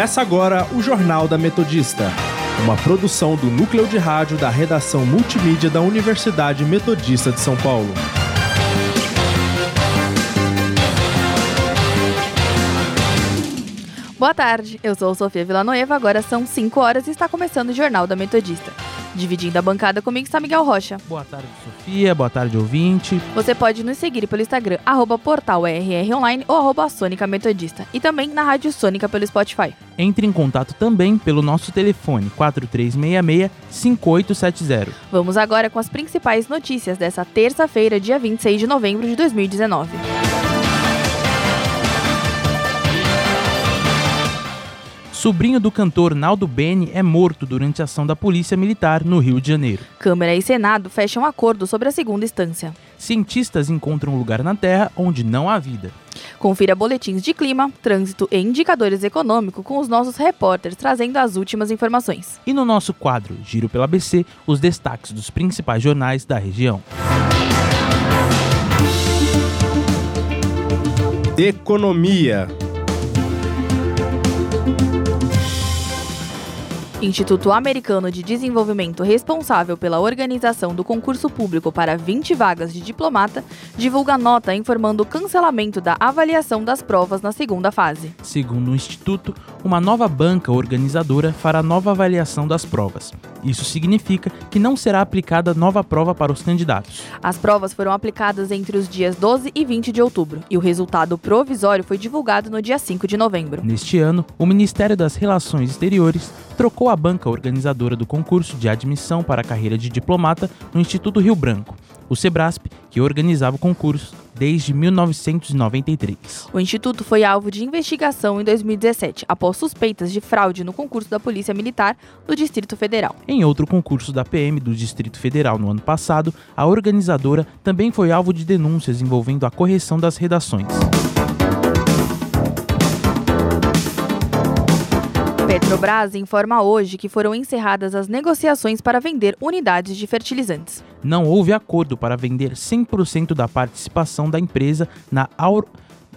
Começa agora o Jornal da Metodista, uma produção do núcleo de rádio da redação multimídia da Universidade Metodista de São Paulo. Boa tarde, eu sou Sofia Villanueva, agora são 5 horas e está começando o Jornal da Metodista. Dividindo a bancada comigo está Miguel Rocha. Boa tarde, Sofia. Boa tarde, ouvinte. Você pode nos seguir pelo Instagram, arroba portal RR Online ou arroba Sônica Metodista. E também na Rádio Sônica pelo Spotify. Entre em contato também pelo nosso telefone 4366-5870. Vamos agora com as principais notícias dessa terça-feira, dia 26 de novembro de 2019. Sobrinho do cantor Naldo Beni é morto durante a ação da Polícia Militar no Rio de Janeiro. Câmara e Senado fecham acordo sobre a segunda instância. Cientistas encontram um lugar na Terra onde não há vida. Confira boletins de clima, trânsito e indicadores econômicos com os nossos repórteres trazendo as últimas informações. E no nosso quadro Giro pela ABC, os destaques dos principais jornais da região. Economia. Instituto Americano de Desenvolvimento, responsável pela organização do concurso público para 20 vagas de diplomata, divulga nota informando o cancelamento da avaliação das provas na segunda fase. Segundo o Instituto, uma nova banca organizadora fará nova avaliação das provas. Isso significa que não será aplicada nova prova para os candidatos. As provas foram aplicadas entre os dias 12 e 20 de outubro e o resultado provisório foi divulgado no dia 5 de novembro. Neste ano, o Ministério das Relações Exteriores trocou a banca organizadora do concurso de admissão para a carreira de diplomata no Instituto Rio Branco, o SEBRASP, que organizava o concurso desde 1993. O instituto foi alvo de investigação em 2017, após suspeitas de fraude no concurso da Polícia Militar do Distrito Federal. Em outro concurso da PM do Distrito Federal no ano passado, a organizadora também foi alvo de denúncias envolvendo a correção das redações. Petrobras informa hoje que foram encerradas as negociações para vender unidades de fertilizantes. Não houve acordo para vender 100% da participação da empresa na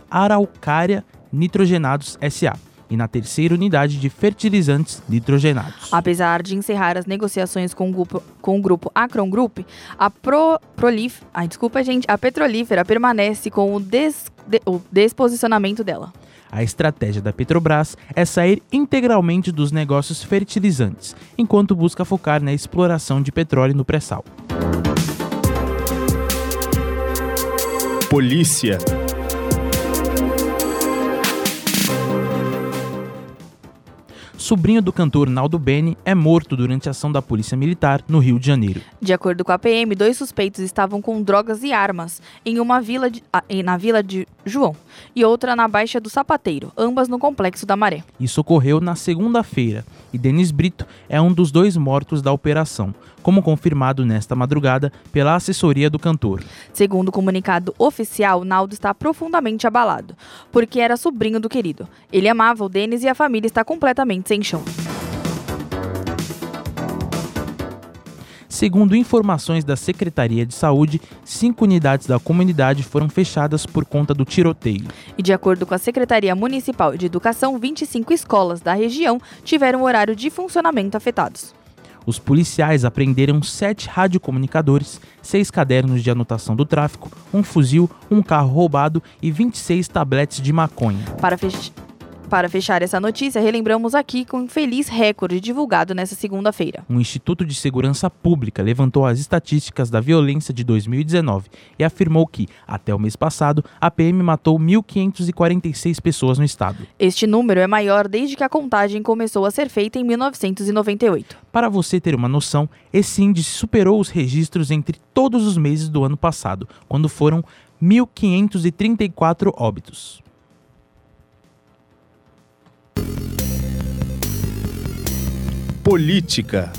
Araucária Nitrogenados SA e na terceira unidade de fertilizantes nitrogenados. Apesar de encerrar as negociações com o grupo, com o grupo Acron Group, a Pro, Prolif, ai, desculpa, gente, a Petrolífera permanece com o, des, de, o desposicionamento dela. A estratégia da Petrobras é sair integralmente dos negócios fertilizantes, enquanto busca focar na exploração de petróleo no pré-sal. Polícia. sobrinho do cantor Naldo Beni, é morto durante a ação da Polícia Militar no Rio de Janeiro. De acordo com a PM, dois suspeitos estavam com drogas e armas em uma vila de, na vila de João e outra na Baixa do Sapateiro, ambas no Complexo da Maré. Isso ocorreu na segunda-feira e Denis Brito é um dos dois mortos da operação, como confirmado nesta madrugada pela assessoria do cantor. Segundo o comunicado oficial, Naldo está profundamente abalado, porque era sobrinho do querido. Ele amava o Denis e a família está completamente sem chão. Segundo informações da Secretaria de Saúde, cinco unidades da comunidade foram fechadas por conta do tiroteio. E de acordo com a Secretaria Municipal de Educação, 25 escolas da região tiveram horário de funcionamento afetados. Os policiais apreenderam sete radiocomunicadores, seis cadernos de anotação do tráfico, um fuzil, um carro roubado e 26 tabletes de maconha. Para. Para fechar essa notícia, relembramos aqui com um feliz recorde divulgado nesta segunda-feira. O Instituto de Segurança Pública levantou as estatísticas da violência de 2019 e afirmou que, até o mês passado, a PM matou 1.546 pessoas no estado. Este número é maior desde que a contagem começou a ser feita em 1998. Para você ter uma noção, esse índice superou os registros entre todos os meses do ano passado, quando foram 1.534 óbitos. Política.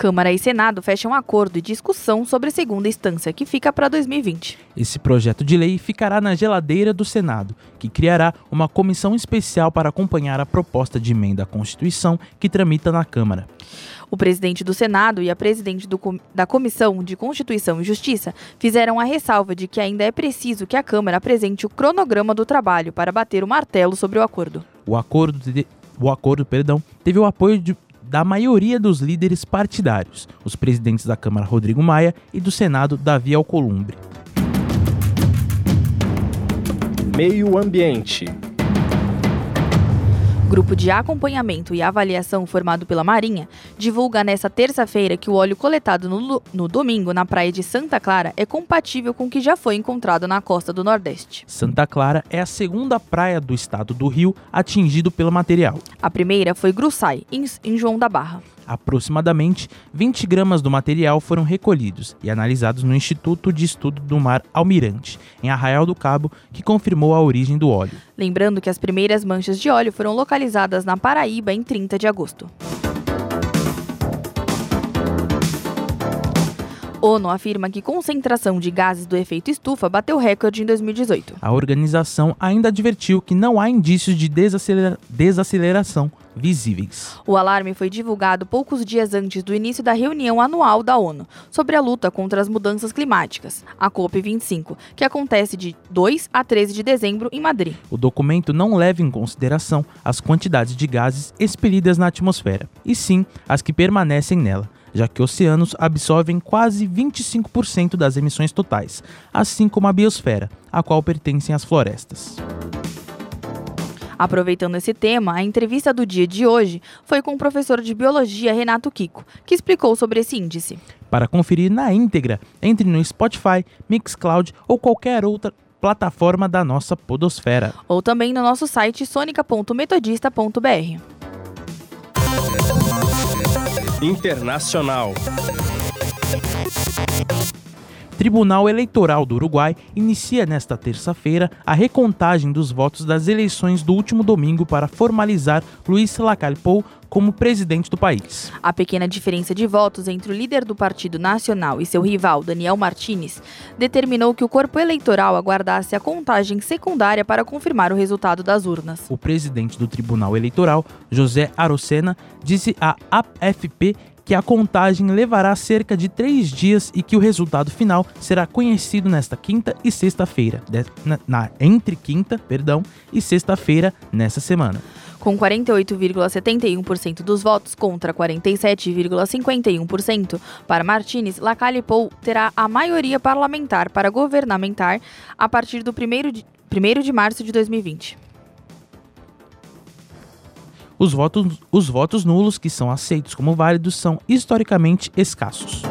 Câmara e Senado fecham acordo e discussão sobre segunda instância, que fica para 2020. Esse projeto de lei ficará na geladeira do Senado, que criará uma comissão especial para acompanhar a proposta de emenda à Constituição que tramita na Câmara. O presidente do Senado e a presidente do, da Comissão de Constituição e Justiça fizeram a ressalva de que ainda é preciso que a Câmara apresente o cronograma do trabalho para bater o martelo sobre o acordo. O acordo, de, o acordo perdão, teve o apoio de, da maioria dos líderes partidários, os presidentes da Câmara Rodrigo Maia e do Senado Davi Alcolumbre. Meio Ambiente Grupo de acompanhamento e avaliação formado pela Marinha divulga nesta terça-feira que o óleo coletado no, no, domingo na praia de Santa Clara é compatível com o que já foi encontrado na costa do Nordeste. Santa Clara é a segunda praia do estado do Rio atingido pelo material. A primeira foi Gruçai, em, em João da Barra. Aproximadamente 20 gramas do material foram recolhidos e analisados no Instituto de Estudo do Mar Almirante, em Arraial do Cabo, que confirmou a origem do óleo. Lembrando que as primeiras manchas de óleo foram localizadas na Paraíba em 30 de agosto. ONU afirma que concentração de gases do efeito estufa bateu recorde em 2018. A organização ainda advertiu que não há indícios de desacelera desaceleração visíveis. O alarme foi divulgado poucos dias antes do início da reunião anual da ONU sobre a luta contra as mudanças climáticas, a COP25, que acontece de 2 a 13 de dezembro em Madrid. O documento não leva em consideração as quantidades de gases expelidas na atmosfera, e sim as que permanecem nela já que oceanos absorvem quase 25% das emissões totais, assim como a biosfera, a qual pertencem as florestas. Aproveitando esse tema, a entrevista do dia de hoje foi com o professor de biologia Renato Kiko, que explicou sobre esse índice. Para conferir na íntegra, entre no Spotify, Mixcloud ou qualquer outra plataforma da nossa podosfera. Ou também no nosso site sonica.metodista.br. Internacional. Tribunal Eleitoral do Uruguai inicia nesta terça-feira a recontagem dos votos das eleições do último domingo para formalizar Luiz Lacalle Pou como presidente do país. A pequena diferença de votos entre o líder do Partido Nacional e seu rival, Daniel Martinez, determinou que o corpo eleitoral aguardasse a contagem secundária para confirmar o resultado das urnas. O presidente do Tribunal Eleitoral, José Arocena, disse à AFP que a contagem levará cerca de três dias e que o resultado final será conhecido nesta quinta e sexta-feira, na, na, entre quinta, perdão, e sexta-feira nessa semana. Com 48,71% dos votos contra 47,51% para Martins, Lacalle Pou terá a maioria parlamentar para governamentar a partir do 1 de, 1 de março de 2020. Os votos, os votos nulos que são aceitos como válidos são historicamente escassos.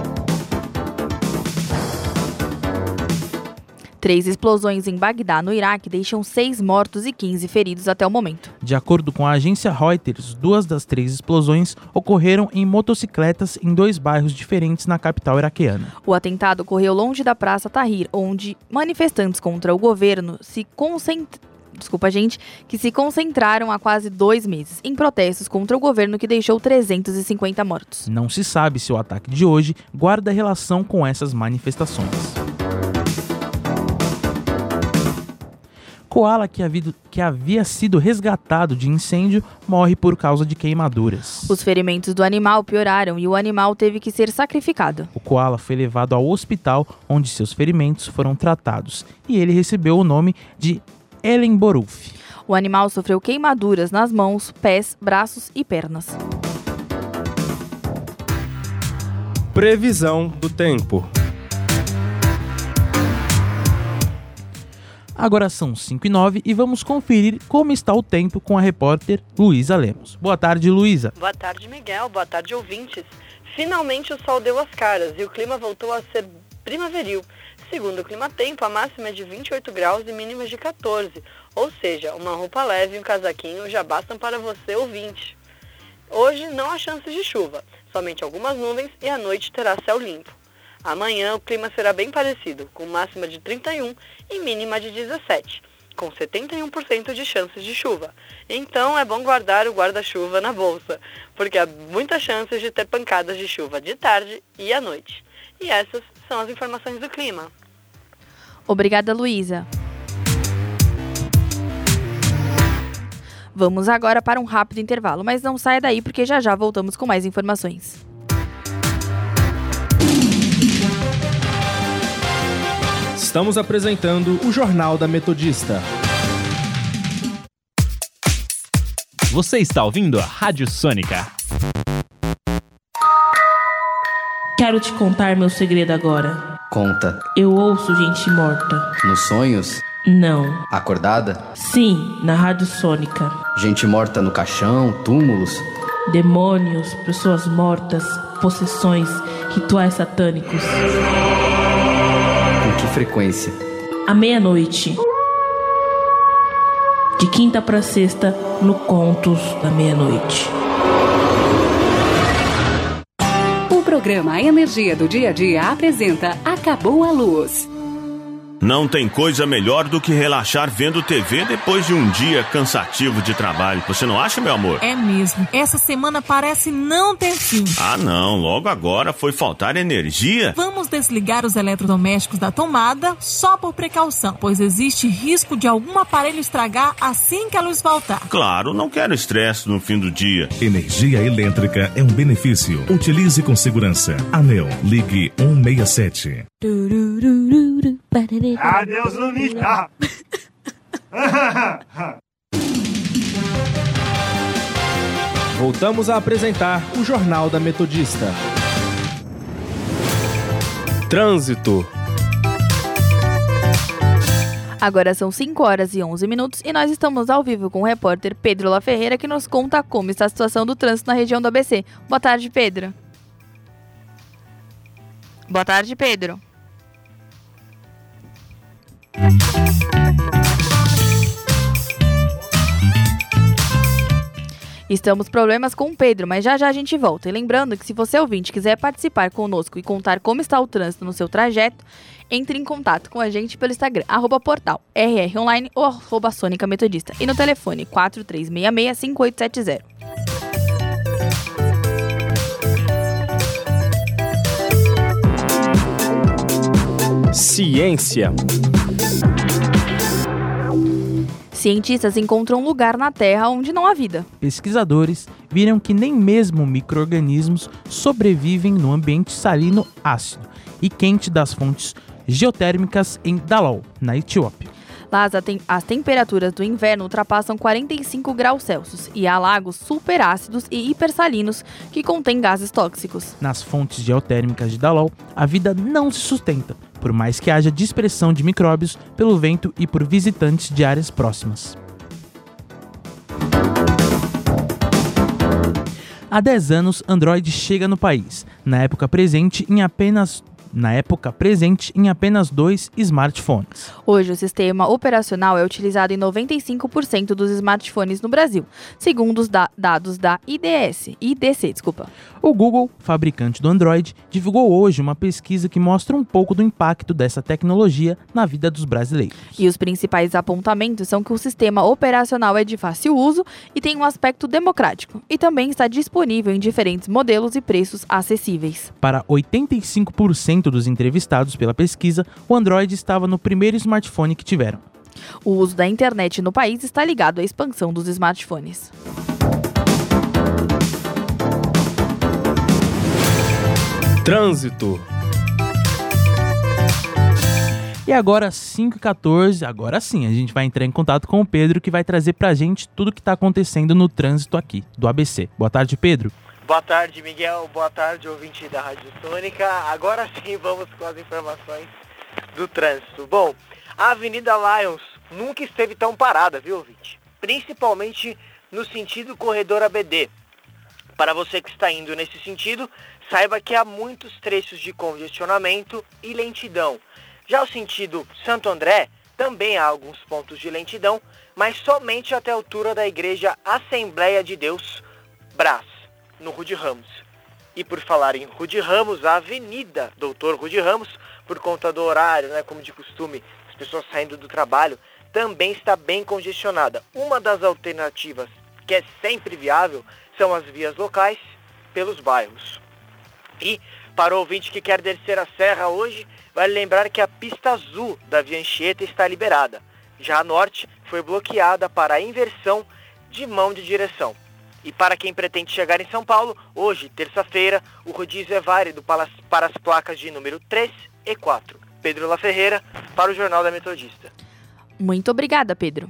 Três explosões em Bagdá, no Iraque, deixam seis mortos e 15 feridos até o momento. De acordo com a agência Reuters, duas das três explosões ocorreram em motocicletas em dois bairros diferentes na capital iraquiana. O atentado ocorreu longe da Praça Tahrir, onde manifestantes contra o governo se concentraram desculpa gente, que se concentraram há quase dois meses em protestos contra o governo que deixou 350 mortos. Não se sabe se o ataque de hoje guarda relação com essas manifestações. Koala que havia, que havia sido resgatado de incêndio morre por causa de queimaduras. Os ferimentos do animal pioraram e o animal teve que ser sacrificado. O koala foi levado ao hospital onde seus ferimentos foram tratados e ele recebeu o nome de Ellen Boruf. O animal sofreu queimaduras nas mãos, pés, braços e pernas. Previsão do tempo. Agora são 5 e 9 e vamos conferir como está o tempo com a repórter Luísa Lemos. Boa tarde, Luísa. Boa tarde, Miguel. Boa tarde, ouvintes. Finalmente o sol deu as caras e o clima voltou a ser primaveril. Segundo o Clima Tempo, a máxima é de 28 graus e mínimas de 14, ou seja, uma roupa leve e um casaquinho já bastam para você ouvinte. Hoje não há chances de chuva, somente algumas nuvens e à noite terá céu limpo. Amanhã o clima será bem parecido, com máxima de 31 e mínima de 17. com 71% de chances de chuva. Então é bom guardar o guarda-chuva na bolsa, porque há muitas chances de ter pancadas de chuva de tarde e à noite. E essas são as informações do clima. Obrigada, Luísa. Vamos agora para um rápido intervalo, mas não saia daí porque já já voltamos com mais informações. Estamos apresentando o Jornal da Metodista. Você está ouvindo a Rádio Sônica. Quero te contar meu segredo agora. Conta. Eu ouço gente morta. Nos sonhos? Não. Acordada? Sim, na Rádio Sônica. Gente morta no caixão, túmulos? Demônios, pessoas mortas, possessões, rituais satânicos. Frequência? À meia-noite. De quinta para sexta, no Contos da Meia-Noite. O programa Energia do Dia a Dia apresenta Acabou a Luz. Não tem coisa melhor do que relaxar vendo TV depois de um dia cansativo de trabalho. Você não acha, meu amor? É mesmo. Essa semana parece não ter fim. Ah, não. Logo agora foi faltar energia. Vamos desligar os eletrodomésticos da tomada só por precaução, pois existe risco de algum aparelho estragar assim que a luz voltar. Claro, não quero estresse no fim do dia. Energia elétrica é um benefício. Utilize com segurança. Anel, ligue 167. Adeus, Lunita! Voltamos a apresentar o Jornal da Metodista. Trânsito. Agora são 5 horas e 11 minutos e nós estamos ao vivo com o repórter Pedro La Ferreira que nos conta como está a situação do trânsito na região do ABC. Boa tarde, Pedro. Boa tarde, Pedro. Estamos problemas com o Pedro, mas já já a gente volta. E lembrando que se você ouvinte quiser participar conosco e contar como está o trânsito no seu trajeto, entre em contato com a gente pelo Instagram, arroba portal rronline ou arroba Sônica Metodista. E no telefone 4366-5870. Ciência. Cientistas encontram um lugar na Terra onde não há vida. Pesquisadores viram que nem mesmo micro-organismos sobrevivem no ambiente salino ácido e quente das fontes geotérmicas em Dalol, na Etiópia. Lá as, as, temperaturas do inverno ultrapassam 45 graus Celsius e há lagos superácidos e hipersalinos que contêm gases tóxicos. Nas fontes geotérmicas de Dalol, a vida não se sustenta, por mais que haja dispersão de micróbios pelo vento e por visitantes de áreas próximas. Há 10 anos, Android chega no país, na época presente em apenas na época presente em apenas dois smartphones. Hoje, o sistema operacional é utilizado em 95% dos smartphones no Brasil, segundo os da dados da IDS, IDC, desculpa. O Google, fabricante do Android, divulgou hoje uma pesquisa que mostra um pouco do impacto dessa tecnologia na vida dos brasileiros. E os principais apontamentos são que o sistema operacional é de fácil uso e tem um aspecto democrático, e também está disponível em diferentes modelos e preços acessíveis. Para 85% dos entrevistados pela pesquisa, o Android estava no primeiro smartphone que tiveram. O uso da internet no país está ligado à expansão dos smartphones. Trânsito. E agora, 5h14, agora sim, a gente vai entrar em contato com o Pedro, que vai trazer pra gente tudo que tá acontecendo no trânsito aqui, do ABC. Boa tarde, Pedro. Boa tarde, Miguel. Boa tarde, ouvinte da Rádio Sônica. Agora sim, vamos com as informações do trânsito. Bom, a Avenida Lions nunca esteve tão parada, viu, ouvinte? Principalmente no sentido corredor ABD. Para você que está indo nesse sentido, saiba que há muitos trechos de congestionamento e lentidão. Já o sentido Santo André, também há alguns pontos de lentidão, mas somente até a altura da Igreja Assembleia de Deus, Brás, no Rude Ramos. E por falar em Rude Ramos, a Avenida Doutor Rude Ramos, por conta do horário, né, como de costume, as pessoas saindo do trabalho, também está bem congestionada. Uma das alternativas que é sempre viável são as vias locais pelos bairros. E para o ouvinte que quer descer a serra hoje, vale lembrar que a pista azul da Via Anchieta está liberada. Já a norte foi bloqueada para a inversão de mão de direção. E para quem pretende chegar em São Paulo, hoje, terça-feira, o rodízio é válido para as, para as placas de número 3 e 4. Pedro La Ferreira, para o Jornal da Metodista. Muito obrigada, Pedro.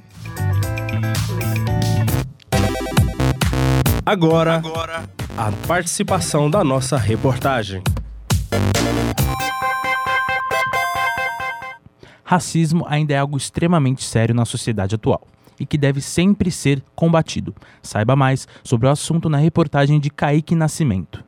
Agora, Agora, a participação da nossa reportagem. Racismo ainda é algo extremamente sério na sociedade atual e que deve sempre ser combatido. Saiba mais sobre o assunto na reportagem de Kaique Nascimento.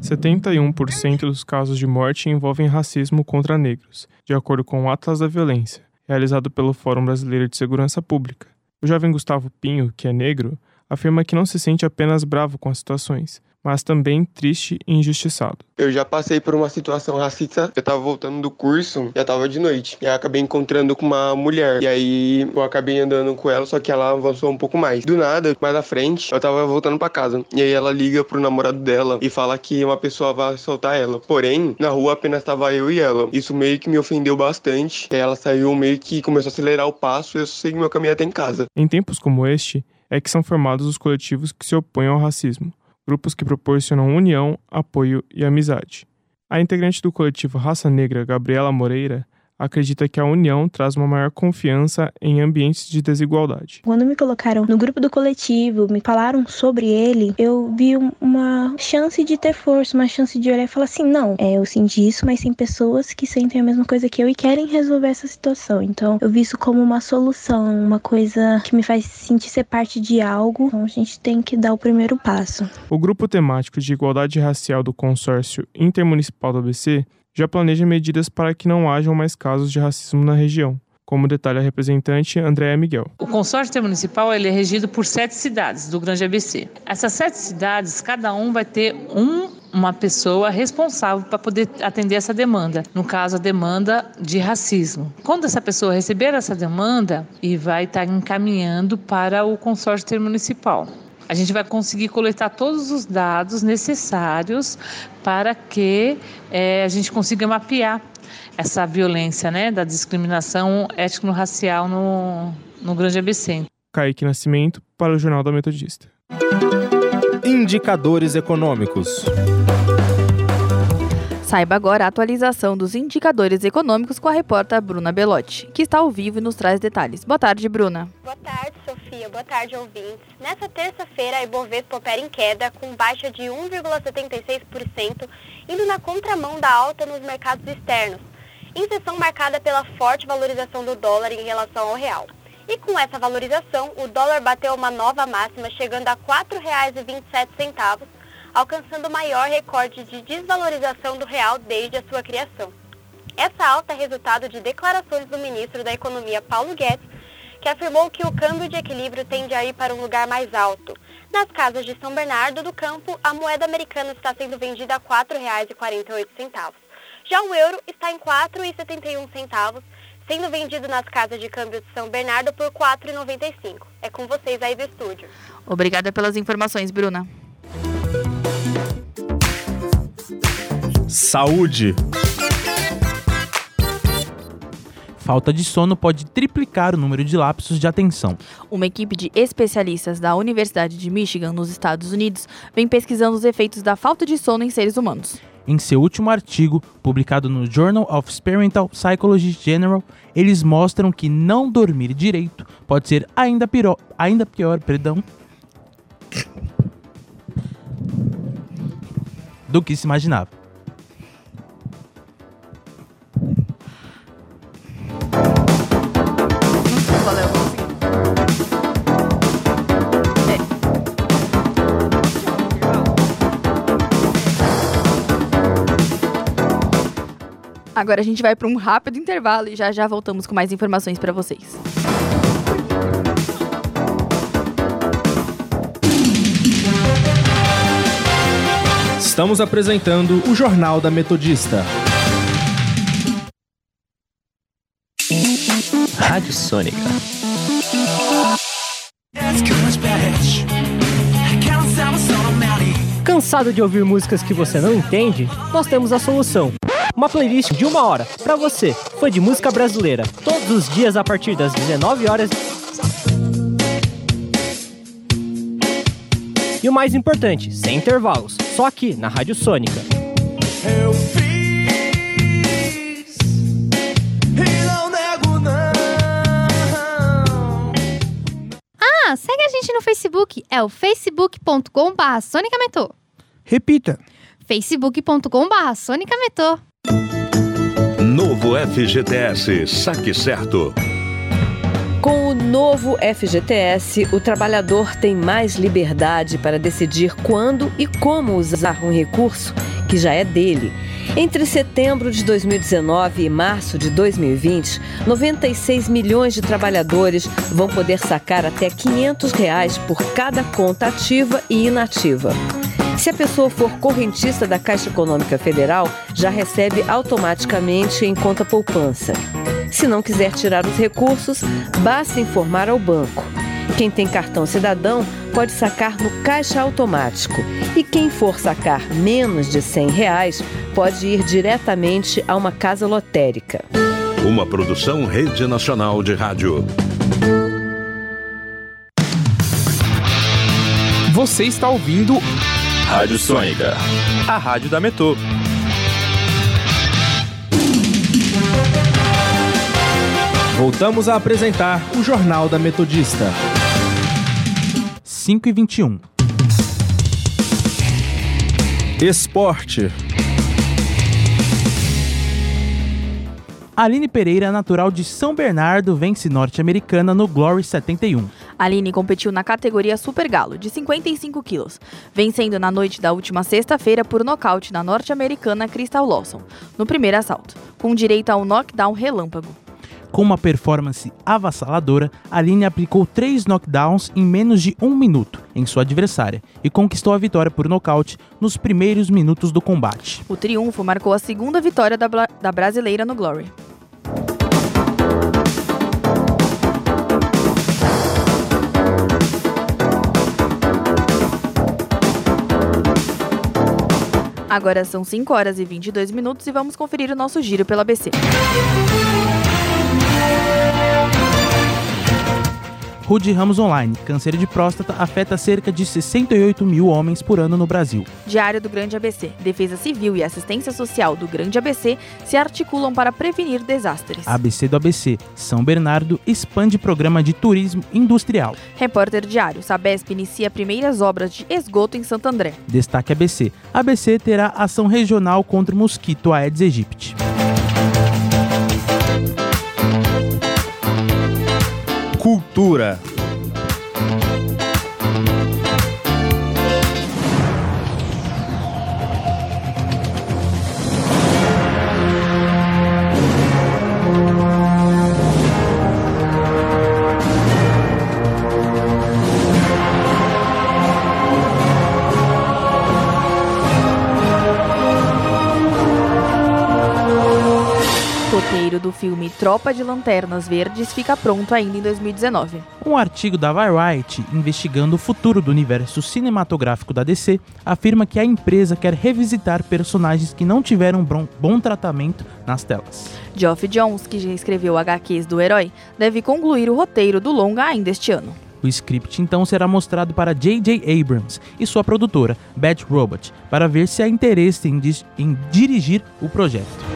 71% dos casos de morte envolvem racismo contra negros, de acordo com o Atlas da Violência, realizado pelo Fórum Brasileiro de Segurança Pública. O jovem Gustavo Pinho, que é negro, afirma que não se sente apenas bravo com as situações, mas também triste e injustiçado. Eu já passei por uma situação racista. Eu tava voltando do curso, já tava de noite. E acabei encontrando com uma mulher. E aí eu acabei andando com ela, só que ela avançou um pouco mais. Do nada, mais à frente, eu tava voltando para casa. E aí ela liga pro namorado dela e fala que uma pessoa vai soltar ela. Porém, na rua apenas tava eu e ela. Isso meio que me ofendeu bastante. E aí ela saiu meio que começou a acelerar o passo e eu segui meu caminho até em casa. Em tempos como este, é que são formados os coletivos que se opõem ao racismo grupos que proporcionam união, apoio e amizade. A integrante do coletivo Raça Negra, Gabriela Moreira, acredita que a união traz uma maior confiança em ambientes de desigualdade. Quando me colocaram no grupo do coletivo, me falaram sobre ele, eu vi uma chance de ter força, uma chance de olhar e falar assim: não, é, eu senti isso, mas tem pessoas que sentem a mesma coisa que eu e querem resolver essa situação. Então, eu vi isso como uma solução, uma coisa que me faz sentir ser parte de algo. Então, a gente tem que dar o primeiro passo. O grupo temático de igualdade racial do consórcio intermunicipal do ABC já planeja medidas para que não hajam mais casos de racismo na região como detalha a representante Andréa Miguel. O consórcio intermunicipal ele é regido por sete cidades do Grande ABC. Essas sete cidades, cada um vai ter um, uma pessoa responsável para poder atender essa demanda. No caso, a demanda de racismo. Quando essa pessoa receber essa demanda, e vai estar encaminhando para o consórcio intermunicipal a gente vai conseguir coletar todos os dados necessários para que é, a gente consiga mapear essa violência né, da discriminação étnico-racial no, no Grande ABC. Kaique Nascimento para o Jornal da Metodista. Indicadores econômicos. Saiba agora a atualização dos indicadores econômicos com a repórter Bruna Belotti, que está ao vivo e nos traz detalhes. Boa tarde, Bruna. Boa tarde, Sofia. Boa tarde, ouvintes. Nessa terça-feira, a Ibovespa opera em queda, com baixa de 1,76%, indo na contramão da alta nos mercados externos, em sessão marcada pela forte valorização do dólar em relação ao real. E com essa valorização, o dólar bateu uma nova máxima, chegando a R$ 4,27, alcançando o maior recorde de desvalorização do real desde a sua criação. Essa alta é resultado de declarações do ministro da Economia Paulo Guedes, que afirmou que o câmbio de equilíbrio tende a ir para um lugar mais alto. Nas casas de São Bernardo do Campo, a moeda americana está sendo vendida a R$ 4,48. Já o euro está em R$ 4,71, sendo vendido nas casas de câmbio de São Bernardo por R$ 4,95. É com vocês aí do estúdio. Obrigada pelas informações, Bruna. Saúde. Falta de sono pode triplicar o número de lapsos de atenção. Uma equipe de especialistas da Universidade de Michigan, nos Estados Unidos, vem pesquisando os efeitos da falta de sono em seres humanos. Em seu último artigo, publicado no Journal of Experimental Psychology General, eles mostram que não dormir direito pode ser ainda pior, ainda pior, perdão, do que se imaginava. Agora a gente vai para um rápido intervalo e já já voltamos com mais informações para vocês. Estamos apresentando o Jornal da Metodista. Rádio Sônica. Cansado de ouvir músicas que você não entende? Nós temos a solução. Uma playlist de uma hora para você, fã de música brasileira, todos os dias a partir das 19 horas. E o mais importante, sem intervalos, só aqui na Rádio Sônica. Eu fiz e não nego não. Ah, segue a gente no Facebook. É o facebook.com.br Sonicametô. Repita. facebook.com.br Sonicametô. Novo FGTS Saque Certo. Com o novo FGTS, o trabalhador tem mais liberdade para decidir quando e como usar um recurso que já é dele. Entre setembro de 2019 e março de 2020, 96 milhões de trabalhadores vão poder sacar até 500 reais por cada conta ativa e inativa. Se a pessoa for correntista da Caixa Econômica Federal, já recebe automaticamente em conta poupança. Se não quiser tirar os recursos, basta informar ao banco. Quem tem cartão cidadão pode sacar no caixa automático. E quem for sacar menos de 100 reais pode ir diretamente a uma casa lotérica. Uma produção Rede Nacional de Rádio. Você está ouvindo Rádio Sônica. a rádio da Metô. Voltamos a apresentar o Jornal da Metodista. 5 e 21. Esporte. Aline Pereira, natural de São Bernardo, vence norte-americana no Glory 71. Aline competiu na categoria Super Galo, de 55 quilos, vencendo na noite da última sexta-feira por nocaute na norte-americana Crystal Lawson, no primeiro assalto, com direito ao knockdown relâmpago. Com uma performance avassaladora, Aline aplicou três knockdowns em menos de um minuto em sua adversária e conquistou a vitória por nocaute nos primeiros minutos do combate. O triunfo marcou a segunda vitória da, da brasileira no Glory. Agora são 5 horas e 22 minutos e vamos conferir o nosso giro pela ABC. Rude Ramos Online. Câncer de próstata afeta cerca de 68 mil homens por ano no Brasil. Diário do Grande ABC. Defesa Civil e Assistência Social do Grande ABC se articulam para prevenir desastres. ABC do ABC. São Bernardo expande programa de turismo industrial. Repórter Diário. Sabesp inicia primeiras obras de esgoto em Santo André. Destaque ABC. ABC terá ação regional contra o mosquito Aedes aegypti. Cultura. Roteiro do filme Tropa de Lanternas Verdes fica pronto ainda em 2019. Um artigo da Variety investigando o futuro do universo cinematográfico da DC afirma que a empresa quer revisitar personagens que não tiveram bom, bom tratamento nas telas. Geoff Jones, que já escreveu HQs do herói, deve concluir o roteiro do longa ainda este ano. O script então será mostrado para J.J. Abrams e sua produtora, Bad Robot, para ver se há interesse em, em dirigir o projeto.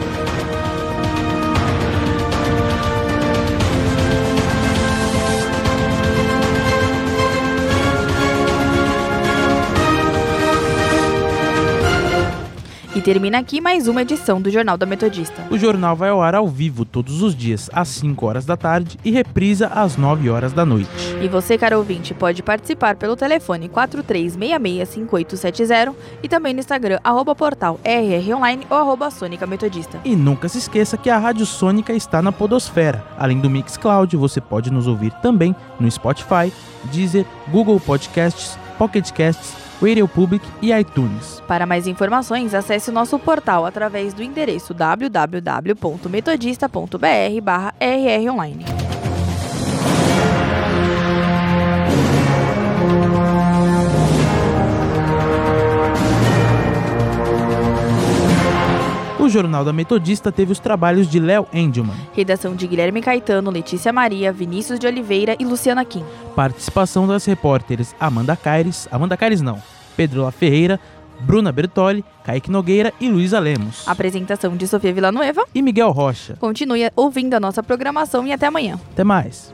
E termina aqui mais uma edição do Jornal da Metodista. O jornal vai ao ar ao vivo todos os dias, às 5 horas da tarde e reprisa às 9 horas da noite. E você, caro ouvinte, pode participar pelo telefone 43665870 e também no Instagram, arroba portal rronline ou arroba Sônica Metodista. E nunca se esqueça que a Rádio Sônica está na Podosfera. Além do Mixcloud, você pode nos ouvir também no Spotify, Deezer, Google Podcasts, Pocket Casts, Radio Public e iTunes. Para mais informações, acesse o nosso portal através do endereço www.metodista.br/rronline. O Jornal da Metodista teve os trabalhos de Léo Engelman. Redação de Guilherme Caetano, Letícia Maria, Vinícius de Oliveira e Luciana Kim. Participação das repórteres Amanda Caires, Amanda Caires não, Pedro La Ferreira, Bruna Bertoli, Kaique Nogueira e Luísa Lemos. Apresentação de Sofia Villanueva e Miguel Rocha. Continue ouvindo a nossa programação e até amanhã. Até mais.